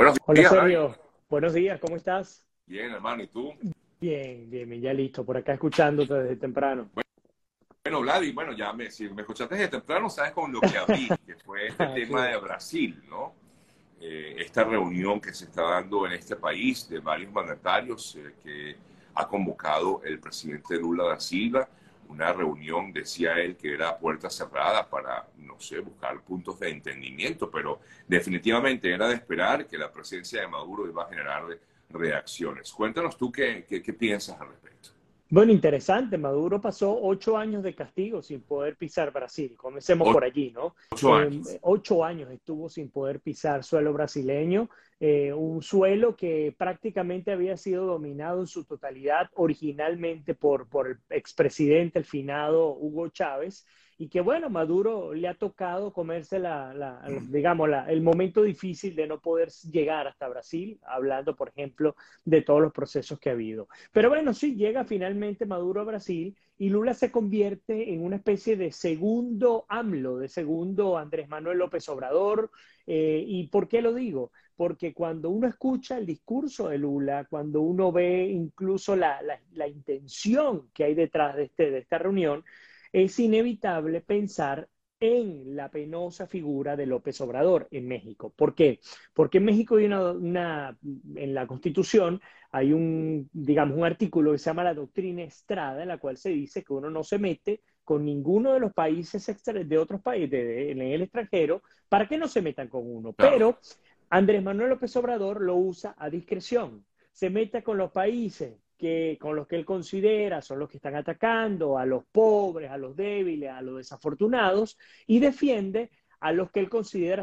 Buenos Hola días. Sergio, buenos días, ¿cómo estás? Bien, hermano, ¿y tú? Bien, bien, ya listo, por acá escuchándote desde temprano. Bueno, Vladi, bueno, ya me, si me escuchaste desde temprano, sabes con lo que abrí, que fue este Ah, tema sí. de Brasil, ¿no? Eh, esta reunión que se está dando en este país de varios mandatarios eh, que ha convocado el presidente Lula da Silva, una reunión, decía él, que era puerta cerrada para, no sé, buscar puntos de entendimiento, pero definitivamente era de esperar que la presencia de Maduro iba a generar reacciones. Cuéntanos tú qué, qué, qué piensas al respecto. Bueno, interesante, Maduro pasó ocho años de castigo sin poder pisar Brasil. Comencemos por allí, ¿no? Ocho Eh, años. ocho años estuvo sin poder pisar suelo brasileño, eh, un suelo que prácticamente había sido dominado en su totalidad originalmente por, por el expresidente, el finado Hugo Chávez, y que bueno, Maduro le ha tocado comerse la, la- digamos, la- el momento difícil de no poder llegar hasta Brasil, hablando, por ejemplo, de todos los procesos que ha habido. Pero bueno, sí, llega finalmente Maduro a Brasil y Lula se convierte en una especie de segundo AMLO, de segundo Andrés Manuel López Obrador. Eh, ¿Y por qué lo digo? Porque cuando uno escucha el discurso de Lula, cuando uno ve incluso la intención que hay detrás de, este, de esta reunión, es inevitable pensar en la penosa figura de López Obrador en México. ¿Por qué? Porque en México hay una, una en la Constitución hay un, digamos, un artículo que se llama la doctrina Estrada, en la cual se dice que uno no se mete con ninguno de los países extra- de otros países de- de- en el extranjero para que no se metan con uno. Pero Andrés Manuel López Obrador lo usa a discreción. Se mete con los países que, con los que él considera son los que están atacando a los pobres, a los débiles, a los desafortunados, y defiende a los que él considera.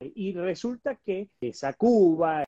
Y resulta que esa Cuba,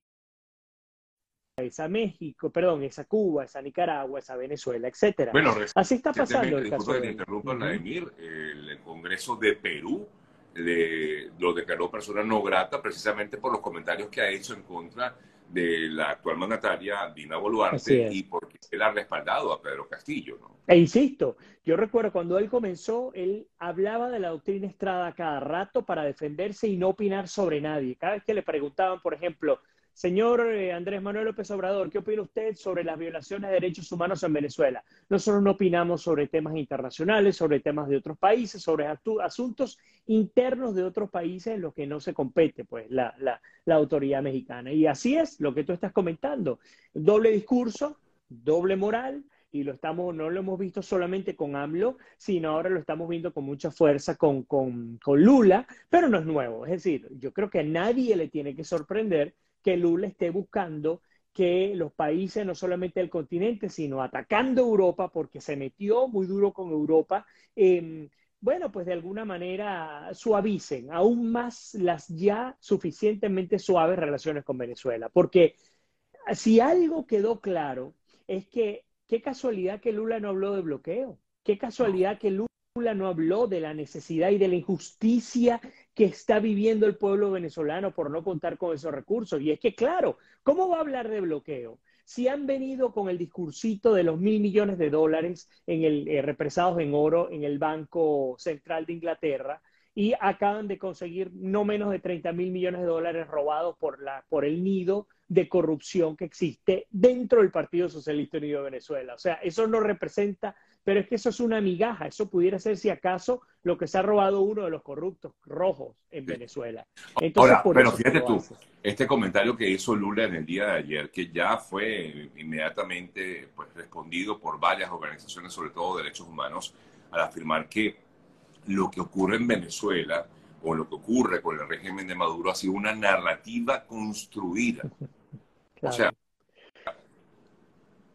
esa México, perdón, esa Cuba, esa Nicaragua, esa Venezuela, etcétera. Bueno, Así está pasando el caso de interrumpa. Vladimir, el Congreso de Perú le- lo declaró persona no grata precisamente por los comentarios que ha hecho en contra de la actual mandataria Dina Boluarte y porque él ha respaldado a Pedro Castillo, ¿no? E insisto, yo recuerdo cuando él comenzó, él hablaba de la doctrina Estrada cada rato para defenderse y no opinar sobre nadie. Cada vez que le preguntaban, por ejemplo, señor eh, Andrés Manuel López Obrador, ¿qué opina usted sobre las violaciones de derechos humanos en Venezuela? Nosotros no opinamos sobre temas internacionales, sobre temas de otros países, sobre asuntos internos de otros países en los que no se compete pues, la- la autoridad mexicana. Y así es lo que tú estás comentando. Doble discurso, doble moral, y lo estamos, no lo hemos visto solamente con AMLO, sino ahora lo estamos viendo con mucha fuerza con, con, con Lula, pero no es nuevo. Es decir, yo creo que a nadie le tiene que sorprender que Lula esté buscando que los países, no solamente del continente, sino atacando Europa, porque se metió muy duro con Europa, eh, bueno, pues de alguna manera suavicen aún más las ya suficientemente suaves relaciones con Venezuela. Porque si algo quedó claro es que qué casualidad que Lula no habló de bloqueo, qué casualidad que Lula no habló de la necesidad y de la injusticia que está viviendo el pueblo venezolano por no contar con esos recursos. Y es que, claro, ¿cómo va a hablar de bloqueo? Si han venido con el discursito de los mil millones de dólares en el, eh, represados en oro en el Banco Central de Inglaterra y acaban de conseguir no menos de 30 mil millones de dólares robados por, la, por el nido de corrupción que existe dentro del Partido Socialista Unido de Venezuela. O sea, eso no representa, pero es que eso es una migaja, eso pudiera ser si acaso lo que se ha robado uno de los corruptos rojos en Sí. Venezuela. Entonces, Ahora, por pero fíjate tú, este comentario que hizo Lula en el día de ayer, que ya fue inmediatamente pues, respondido por varias organizaciones, sobre todo de derechos humanos, al afirmar que lo que ocurre en Venezuela o lo que ocurre con el régimen de Maduro ha sido una narrativa construida. Claro. O sea,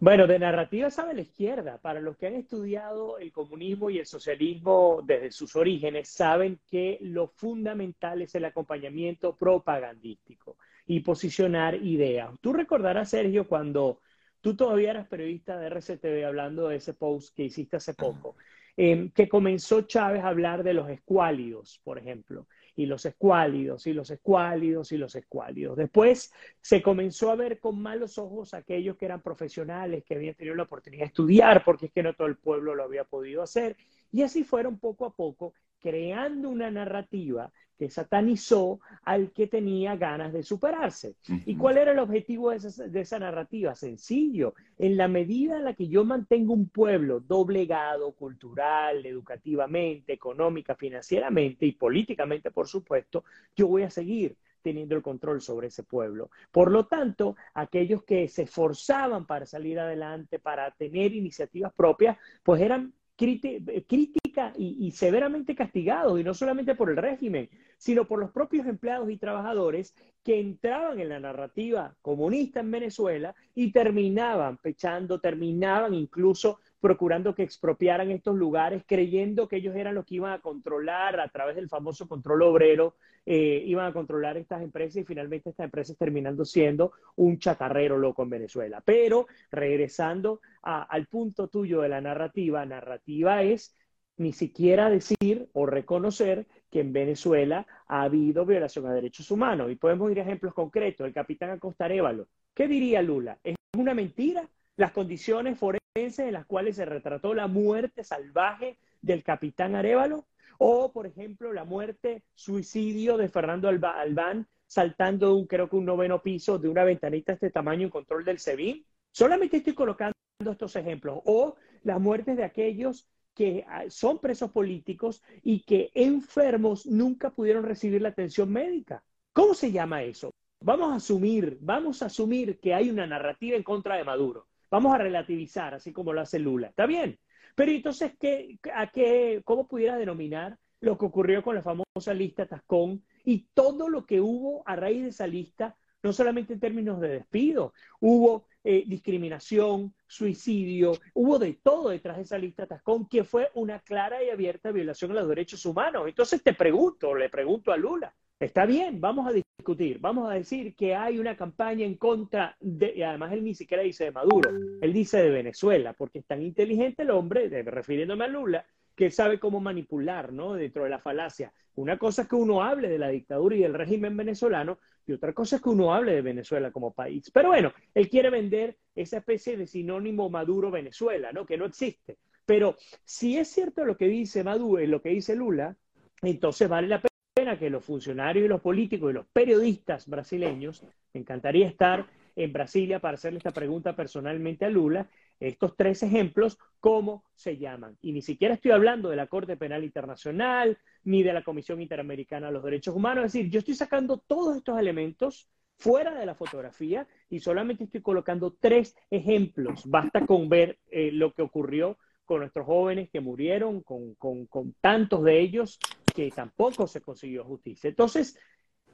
Bueno, de narrativa sabe la izquierda. Para los que han estudiado el comunismo y el socialismo desde sus orígenes, saben que lo fundamental es el acompañamiento propagandístico y posicionar ideas. Tú recordarás, Sergio, cuando tú todavía eras periodista de RCTV hablando de ese post que hiciste hace poco, eh, que comenzó Chávez a hablar de los escuálidos, por ejemplo, y los escuálidos, y los escuálidos, y los escuálidos. Después se comenzó a ver con malos ojos aquellos que eran profesionales, que habían tenido la oportunidad de estudiar, porque es que no todo el pueblo lo había podido hacer. Y así fueron poco a poco creando una narrativa que satanizó al que tenía ganas de superarse. ¿Y cuál era el objetivo de esa, de esa, narrativa? Sencillo, en la medida en la que yo mantengo un pueblo doblegado cultural, educativamente, económica, financieramente y políticamente, por supuesto, yo voy a seguir teniendo el control sobre ese pueblo. Por lo tanto, aquellos que se esforzaban para salir adelante, para tener iniciativas propias, pues eran crítica y, severamente castigados, y no solamente por el régimen, sino por los propios empleados y trabajadores que entraban en la narrativa comunista en Venezuela y terminaban pechando, terminaban incluso procurando que expropiaran estos lugares, creyendo que ellos eran los que iban a controlar a través del famoso control obrero, eh, iban a controlar estas empresas y finalmente estas empresas terminando siendo un chacarrero loco en Venezuela. Pero regresando al punto tuyo de la narrativa, narrativa es ni siquiera decir o reconocer que en Venezuela ha habido violación a derechos humanos. Y podemos ir a ejemplos concretos. El capitán Acosta Arevalo. ¿Qué diría Lula? ¿Es una mentira? Las condiciones forenses en las cuales se retrató la muerte salvaje del capitán Arevalo, o por ejemplo la muerte, suicidio de Fernando Albán saltando un, creo que un noveno piso de una ventanita de este tamaño en control del SEBIN. Solamente estoy colocando estos ejemplos. O las muertes de aquellos que ah, son presos políticos y que enfermos nunca pudieron recibir la atención médica. ¿Cómo se llama eso? Vamos a asumir, vamos a asumir que hay una narrativa en contra de Maduro. Vamos a relativizar, así como lo hace Lula. Está bien. Pero entonces, ¿qué, a qué, ¿cómo pudiera denominar lo que ocurrió con la famosa lista Tascón y todo lo que hubo a raíz de esa lista, no solamente en términos de despido, hubo eh, discriminación, suicidio, hubo de todo detrás de esa lista Tascón, que fue una clara y abierta violación de los derechos humanos. Entonces te pregunto, le pregunto a Lula, está bien, vamos a discutir, vamos a decir que hay una campaña en contra de, y además él ni siquiera dice de Maduro, él dice de Venezuela, porque es tan inteligente el hombre, refiriéndome a Lula, que sabe cómo manipular, ¿no? Dentro de la falacia. Una cosa es que uno hable de la dictadura y del régimen venezolano, y otra cosa es que uno hable de Venezuela como país. Pero bueno, él quiere vender esa especie de sinónimo Maduro-Venezuela, ¿no? Que no existe. Pero si es cierto lo que dice Maduro y lo que dice Lula, entonces vale la pena que los funcionarios y los políticos y los periodistas brasileños, me encantaría estar en Brasilia para hacerle esta pregunta personalmente a Lula, estos tres ejemplos, ¿cómo se llaman? Y ni siquiera estoy hablando de la Corte Penal Internacional, ni de la Comisión Interamericana de los Derechos Humanos, es decir, yo estoy sacando todos estos elementos fuera de la fotografía y solamente estoy colocando tres ejemplos. Basta con ver eh, lo que ocurrió con nuestros jóvenes que murieron, con, con tantos de ellos que tampoco se consiguió justicia. Entonces,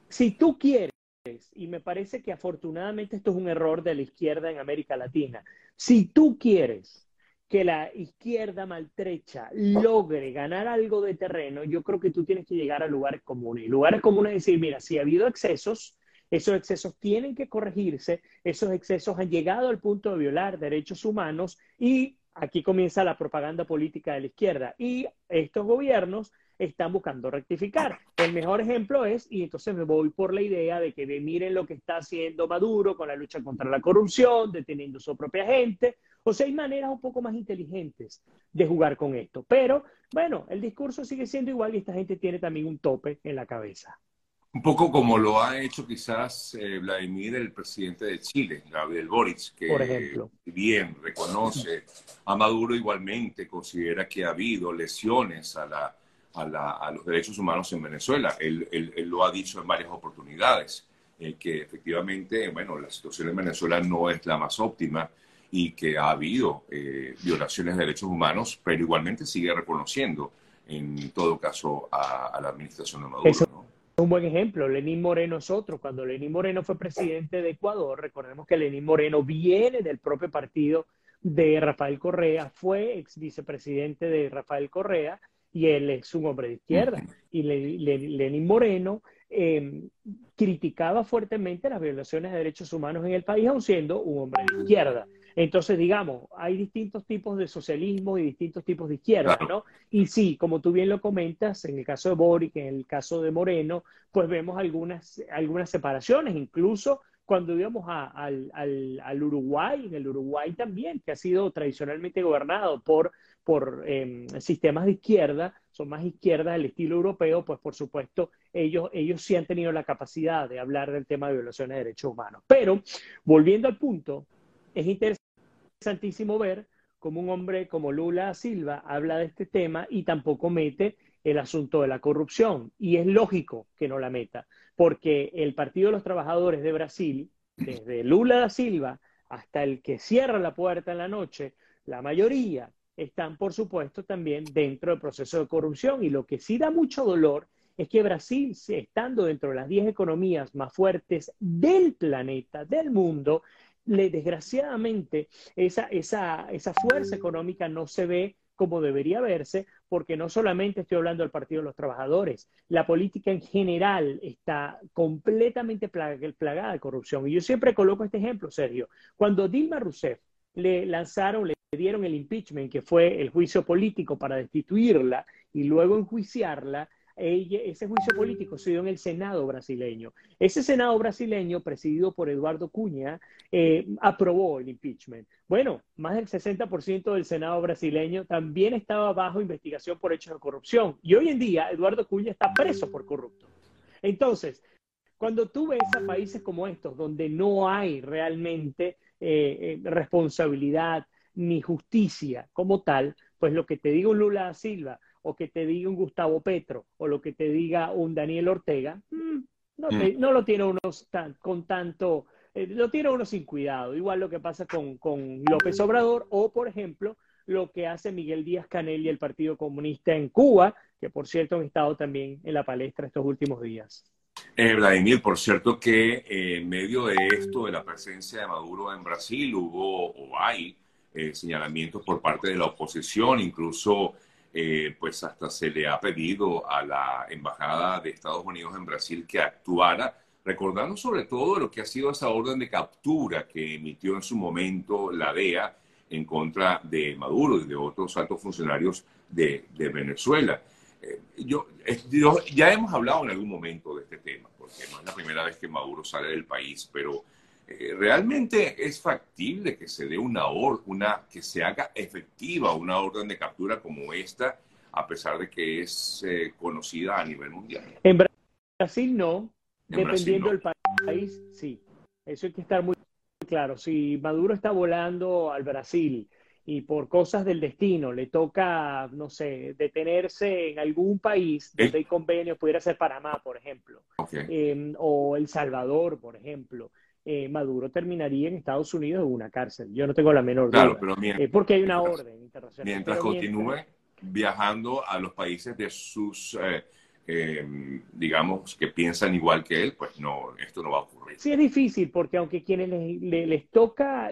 si tú quieres, y me parece que afortunadamente esto es un error de la izquierda en América Latina, si tú quieres que la izquierda maltrecha logre ganar algo de terreno, yo creo que tú tienes que llegar a lugares comunes. Y lugares comunes es decir, mira, si ha habido excesos, esos excesos tienen que corregirse, esos excesos han llegado al punto de violar derechos humanos y aquí comienza la propaganda política de la izquierda. Y estos gobiernos están buscando rectificar. El mejor ejemplo es, y entonces me voy por la idea de que miren lo que está haciendo Maduro con la lucha contra la corrupción, deteniendo su propia gente. O sea, hay maneras un poco más inteligentes de jugar con esto. Pero bueno, el discurso sigue siendo igual y esta gente tiene también un tope en la cabeza. Un poco como lo ha hecho quizás eh, Vladimir, el presidente de Chile, Gabriel Boric, que Por ejemplo. bien reconoce a Maduro igualmente, considera que ha habido lesiones a la a, los derechos humanos en Venezuela. Él, lo ha dicho en varias oportunidades, eh, que efectivamente, bueno, la situación en Venezuela no es la más óptima y que ha habido eh, violaciones de derechos humanos, pero igualmente sigue reconociendo, en todo caso, a, la administración de Maduro. Es un buen ejemplo. Lenín Moreno es otro. Cuando Lenín Moreno fue presidente de Ecuador, recordemos que Lenín Moreno viene del propio partido de Rafael Correa, fue ex vicepresidente de Rafael Correa y él es un hombre de izquierda. Y Lenín Moreno em, criticaba fuertemente las violaciones de derechos humanos en el país, aun siendo un hombre de izquierda. Entonces, digamos, hay distintos tipos de socialismo y distintos tipos de izquierda, ¿no? Y sí, como tú bien lo comentas, en el caso de Boric, en el caso de Moreno, pues vemos algunas, algunas separaciones, incluso cuando íbamos al, al, al, Uruguay, en el Uruguay también, que ha sido tradicionalmente gobernado por por em, sistemas de izquierda, son más izquierdas del estilo europeo, pues por supuesto ellos, ellos sí han tenido la capacidad de hablar del tema de violaciones de derechos humanos. Pero, volviendo al punto, es interesantísimo ver cómo un hombre como Lula Silva habla de este tema y tampoco mete el asunto de la corrupción. Y es lógico que no la meta, porque el Partido de los Trabajadores de Brasil, desde Lula da Silva hasta el que cierra la puerta en la noche, la mayoría están, por supuesto, también dentro del proceso de corrupción. Y lo que sí da mucho dolor es que Brasil, estando dentro de las 10 economías más fuertes del planeta, del mundo, le, desgraciadamente esa, esa, esa fuerza económica no se ve como debería verse, porque no solamente estoy hablando del Partido de los Trabajadores, la política en general está completamente plagada de corrupción. Y yo siempre coloco este ejemplo, Sergio. Cuando Dilma Rousseff le lanzaron, dieron el impeachment, que fue el juicio político para destituirla y luego enjuiciarla, ese juicio político se dio en el Senado brasileño. Ese Senado brasileño, presidido por Eduardo Cuña, eh, aprobó el impeachment. Bueno, más del 60% del Senado brasileño también estaba bajo investigación por hechos de corrupción. Y hoy en día Eduardo Cuña está preso por corrupto. Entonces, cuando tú ves a países como estos, donde no hay realmente eh, eh, responsabilidad ni justicia como tal, pues lo que te digo Lula da Silva o que te diga un Gustavo Petro o lo que te diga un Daniel Ortega, mm, mm. no, lo tiene uno con tanto, eh, lo tiene uno sin cuidado. Igual lo que pasa con, con López Obrador o, por ejemplo, lo que hace Miguel Díaz Canel y el Partido Comunista en Cuba, que por cierto han estado también en la palestra estos últimos días. Eh, Vladimir, por cierto que eh, en medio de esto, de la presencia de Maduro en Brasil, hubo o hay eh, señalamientos por parte de la oposición, incluso pues hasta se le ha pedido a la Embajada de Estados Unidos en Brasil que actuara, recordando sobre todo lo que ha sido esa orden de captura que emitió en su momento la DEA en contra de Maduro y de otros altos funcionarios de, de Venezuela. Eh, yo, ya hemos hablado en algún momento de este tema, porque no es la primera vez que Maduro sale del país, pero eh, realmente es factible que se dé una orden, una, que se haga efectiva una orden de captura como esta, a pesar de que es eh, conocida a nivel mundial. En Brasil no, dependiendo del país, sí. Eso hay que estar muy claro. Si Maduro está volando al Brasil, y por cosas del destino le toca, no sé, detenerse en algún país donde hay convenios, pudiera ser Panamá, por ejemplo, em, o El Salvador, por ejemplo. Eh, Maduro terminaría en Estados Unidos en una cárcel. Yo no tengo la menor duda. Pero mientras, eh, porque hay una orden internacional. Mientras continúe viajando a los países de sus, eh, em, digamos, que piensan igual que él, pues no, esto no va a ocurrir. Sí, es difícil, porque aunque quienes les, les toca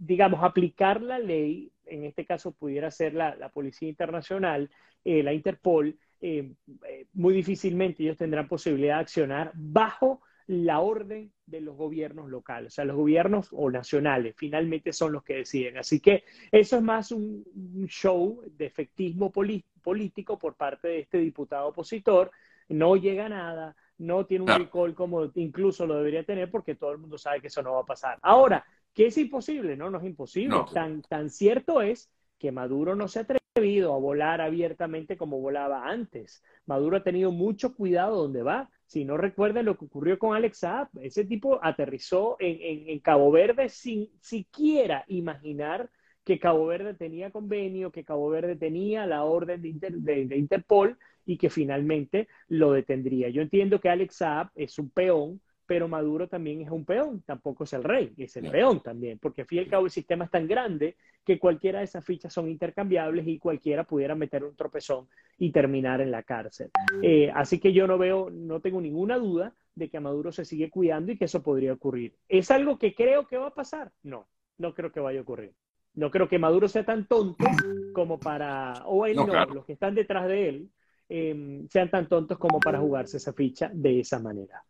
digamos, aplicar la ley, en este caso pudiera ser la, Policía Internacional, eh, la Interpol, eh, eh, muy difícilmente ellos tendrán posibilidad de accionar bajo la orden de los gobiernos locales, o sea, los gobiernos o nacionales, finalmente son los que deciden. Así que eso es más un, show de efectismo político por parte de este diputado opositor, no llega a nada, no tiene un recall como incluso lo debería tener porque todo el mundo sabe que eso no va a pasar. Ahora, ¿Que es imposible? No, no es imposible. Tan, tan cierto es que Maduro no se ha a volar abiertamente como volaba antes. Maduro ha tenido mucho cuidado donde va. Si no recuerden lo que ocurrió con Alex Saab, ese tipo aterrizó en, Cabo Verde sin siquiera imaginar que Cabo Verde tenía convenio, que Cabo Verde tenía la orden de, de Interpol y que finalmente lo detendría. Yo entiendo que Alex Saab es un peón, pero Maduro también es un peón, tampoco es el rey, es el peón también, porque al fin y al cabo el sistema es tan grande que cualquiera de esas fichas son intercambiables y cualquiera pudiera meter un tropezón y terminar en la cárcel. Eh, así que yo no veo, no tengo ninguna duda de que Maduro se sigue cuidando y que eso podría ocurrir. ¿Es algo que creo que va a pasar? No, no creo que vaya a ocurrir. No creo que Maduro sea tan tonto como para, o él no, los que están detrás de él, eh, sean tan tontos como para jugarse esa ficha de esa manera.